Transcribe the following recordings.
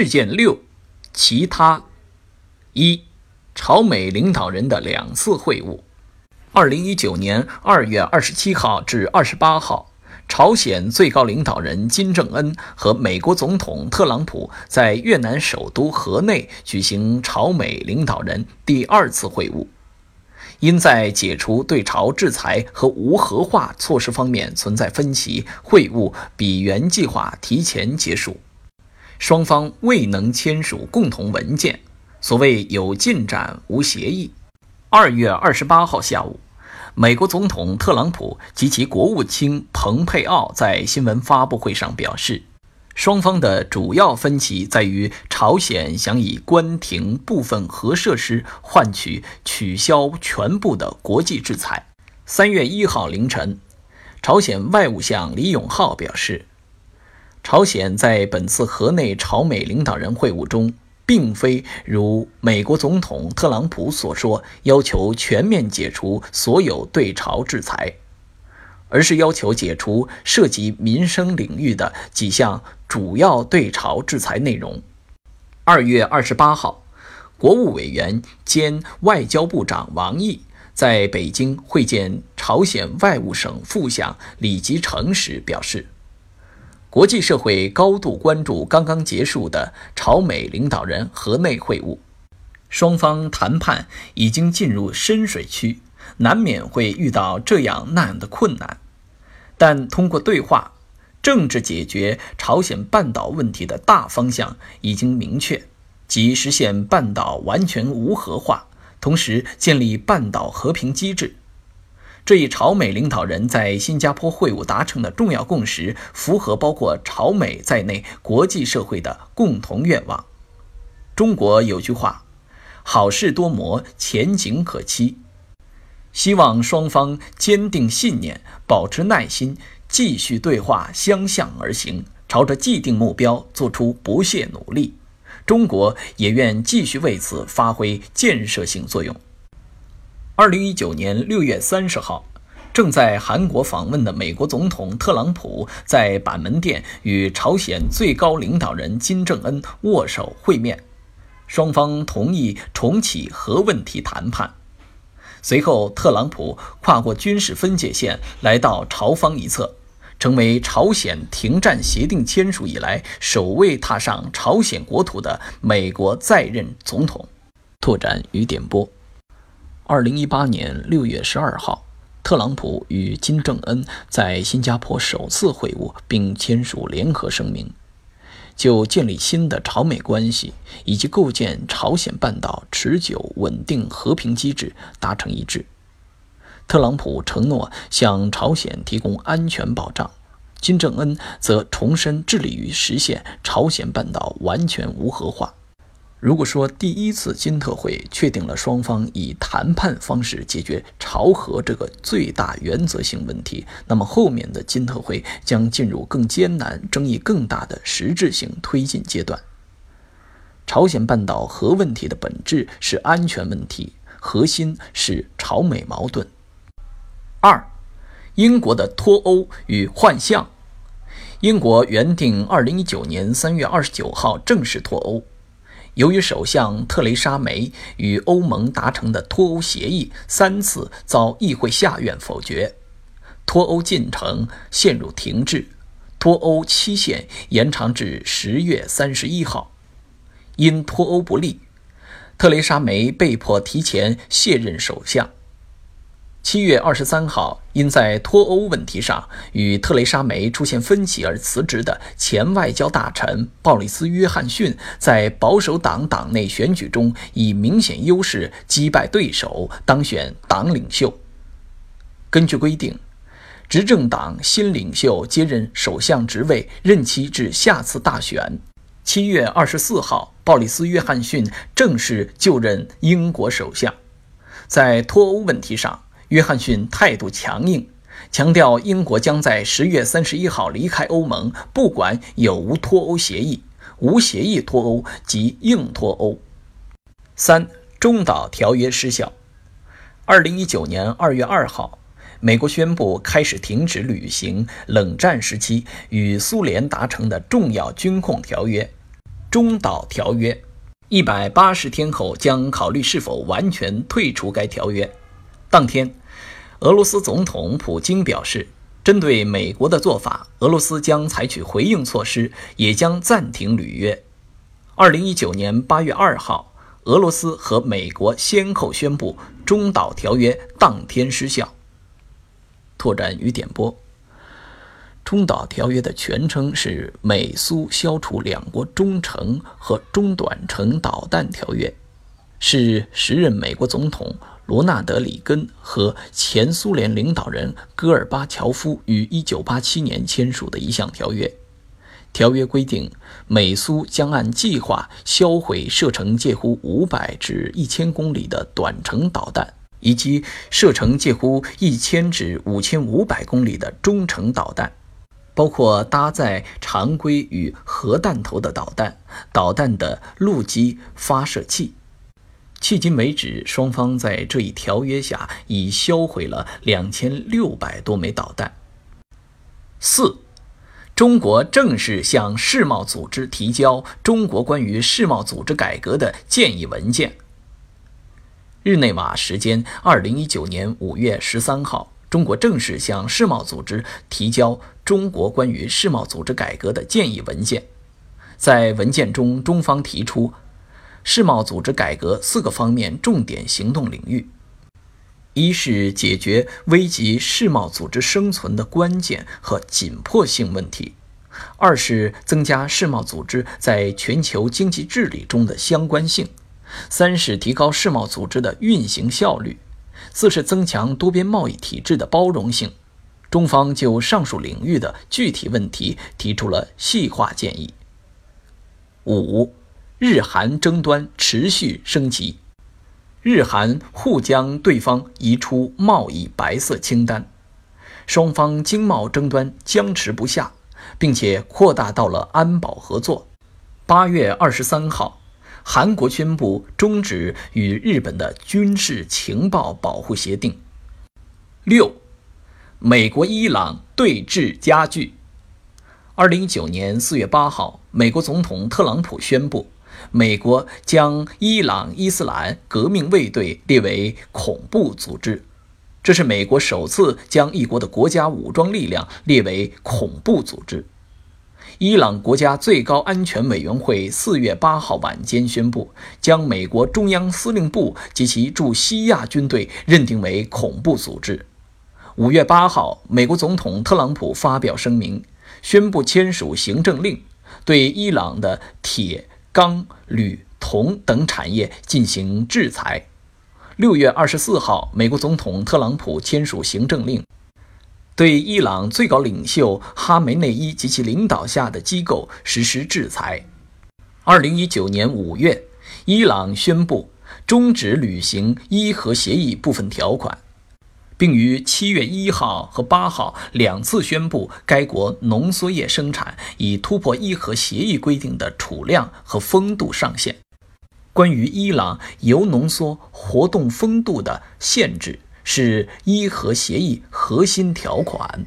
事件六，其他一，朝美领导人的两次会晤。二零一九年二月二十七号至二十八号，朝鲜最高领导人金正恩和美国总统特朗普在越南首都河内举行朝美领导人第二次会晤。因在解除对朝制裁和无核化措施方面存在分歧，会晤比原计划提前结束，双方未能签署共同文件。所谓有进展无协议。二月二十八号下午，美国总统特朗普及其国务卿蓬佩奥在新闻发布会上表示。双方的主要分歧在于，朝鲜想以关停部分核设施换取取消全部的国际制裁。三月一号凌晨，朝鲜外务相李永浩表示，朝鲜在本次河内朝美领导人会晤中，并非如美国总统特朗普所说，要求全面解除所有对朝制裁。而是要求解除涉及民生领域的几项主要对朝制裁内容。二月二十八号，国务委员兼外交部长王毅在北京会见朝鲜外务省副相李吉成时表示，国际社会高度关注刚刚结束的朝美领导人河内会晤，双方谈判已经进入深水区。难免会遇到这样那样的困难，但通过对话，政治解决朝鲜半岛问题的大方向已经明确，即实现半岛完全无核化，同时建立半岛和平机制。这一朝美领导人在新加坡会晤达成的重要共识，符合包括朝美在内国际社会的共同愿望。中国有句话：“好事多磨，前景可期。”希望双方坚定信念，保持耐心，继续对话，相向而行，朝着既定目标做出不懈努力。中国也愿继续为此发挥建设性作用。二零一九年六月三十号，正在韩国访问的美国总统特朗普在板门店与朝鲜最高领导人金正恩握手会面，双方同意重启核问题谈判。随后，特朗普跨过军事分界线来到朝方一侧，成为朝鲜停战协定签署以来首位踏上朝鲜国土的美国在任总统。拓展与点播：二零一八年六月十二号，特朗普与金正恩在新加坡首次会晤，并签署联合声明。就建立新的朝美关系以及构建朝鲜半岛持久稳定和平机制达成一致。特朗普承诺向朝鲜提供安全保障，金正恩则重申致力于实现朝鲜半岛完全无核化。如果说第一次金特会确定了双方以谈判方式解决朝核这个最大原则性问题，那么后面的金特会将进入更艰难、争议更大的实质性推进阶段。朝鲜半岛核问题的本质是安全问题，核心是朝美矛盾。二，英国的脱欧与幻象。英国原定二零一九年三月二十九号正式脱欧。由于首相特蕾莎梅与欧盟达成的脱欧协议三次遭议会下院否决，脱欧进程陷入停滞，脱欧期限延长至十月三十一号。因脱欧不利，特蕾莎梅被迫提前卸任首相。七月二十三号，因在脱欧问题上与特蕾莎梅出现分歧而辞职的前外交大臣鲍里斯·约翰逊，在保守党党内选举中以明显优势击败对手，当选党领袖。根据规定，执政党新领袖接任首相职位，任期至下次大选。七月二十四号，鲍里斯·约翰逊正式就任英国首相。在脱欧问题上，约翰逊态度强硬，强调英国将在十月三十一号离开欧盟，不管有无脱欧协议，无协议脱欧即硬脱欧。三、中导条约失效。二零一九年二月二号，美国宣布开始停止履行冷战时期与苏联达成的重要军控条约，中导条约，一百八十天后将考虑是否完全退出该条约。当天，俄罗斯总统普京表示，针对美国的做法，俄罗斯将采取回应措施，也将暂停履约。二零一九年八月二号，俄罗斯和美国先后宣布中导条约当天失效。拓展与点播。中导条约的全称是美苏消除两国中程和中短程导弹条约，是时任美国总统罗纳德·里根和前苏联领导人戈尔巴乔夫于1987年签署的一项条约。条约规定，美苏将按计划销毁射程介乎500至1000公里的短程导弹，以及射程介乎1000至5500公里的中程导弹。包括搭载常规与核弹头的导弹、导弹的陆基发射器。迄今为止，双方在这一条约下已销毁了两千六百多枚导弹。四，中国正式向世贸组织提交中国关于世贸组织改革的建议文件。日内瓦时间二零一九年五月十三号。中国正式向世贸组织提交中国关于世贸组织改革的建议文件。在文件中，中方提出世贸组织改革四个方面重点行动领域：一是解决危及世贸组织生存的关键和紧迫性问题；二是增加世贸组织在全球经济治理中的相关性；三是提高世贸组织的运行效率。四是增强多边贸易体制的包容性。中方就上述领域的具体问题提出了细化建议。五，日韩争端持续升级，日韩互将对方移出贸易白色清单，双方经贸争端僵持不下，并且扩大到了安保合作。八月二十三号。韩国宣布终止与日本的军事情报保护协定。六，美国伊朗对峙加剧。二零一九年四月八号，美国总统特朗普宣布，美国将伊朗伊斯兰革命卫队列为恐怖组织，这是美国首次将一国的国家武装力量列为恐怖组织。伊朗国家最高安全委员会四月八号晚间宣布，将美国中央司令部及其驻西亚军队认定为恐怖组织。五月八号，美国总统特朗普发表声明，宣布签署行政令，对伊朗的铁、钢、铝、铜等产业进行制裁。六月二十四号，美国总统特朗普签署行政令。对伊朗最高领袖哈梅内伊及其领导下的机构实施制裁。二零一九年五月，伊朗宣布终止履行伊核协议部分条款，并于七月一号和八号两次宣布该国浓缩液生产已突破伊核协议规定的储量和风度上限。关于伊朗铀浓缩活动风度的限制。是伊核协议核心条款。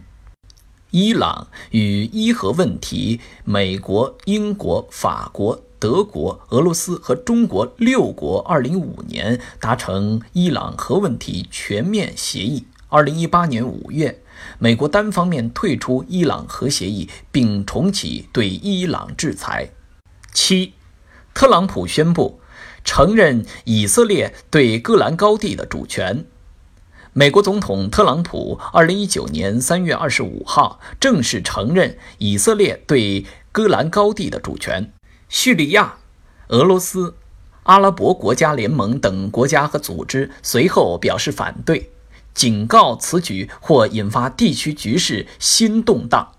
伊朗与伊核问题，美国、英国、法国、德国、俄罗斯和中国六国2015年达成伊朗核问题全面协议。2018年5月，美国单方面退出伊朗核协议，并重启对伊朗制裁。七，特朗普宣布承认以色列对戈兰高地的主权。美国总统特朗普二零一九年三月二十五号正式承认以色列对戈兰高地的主权。叙利亚、俄罗斯、阿拉伯国家联盟等国家和组织随后表示反对，警告此举或引发地区局势新动荡。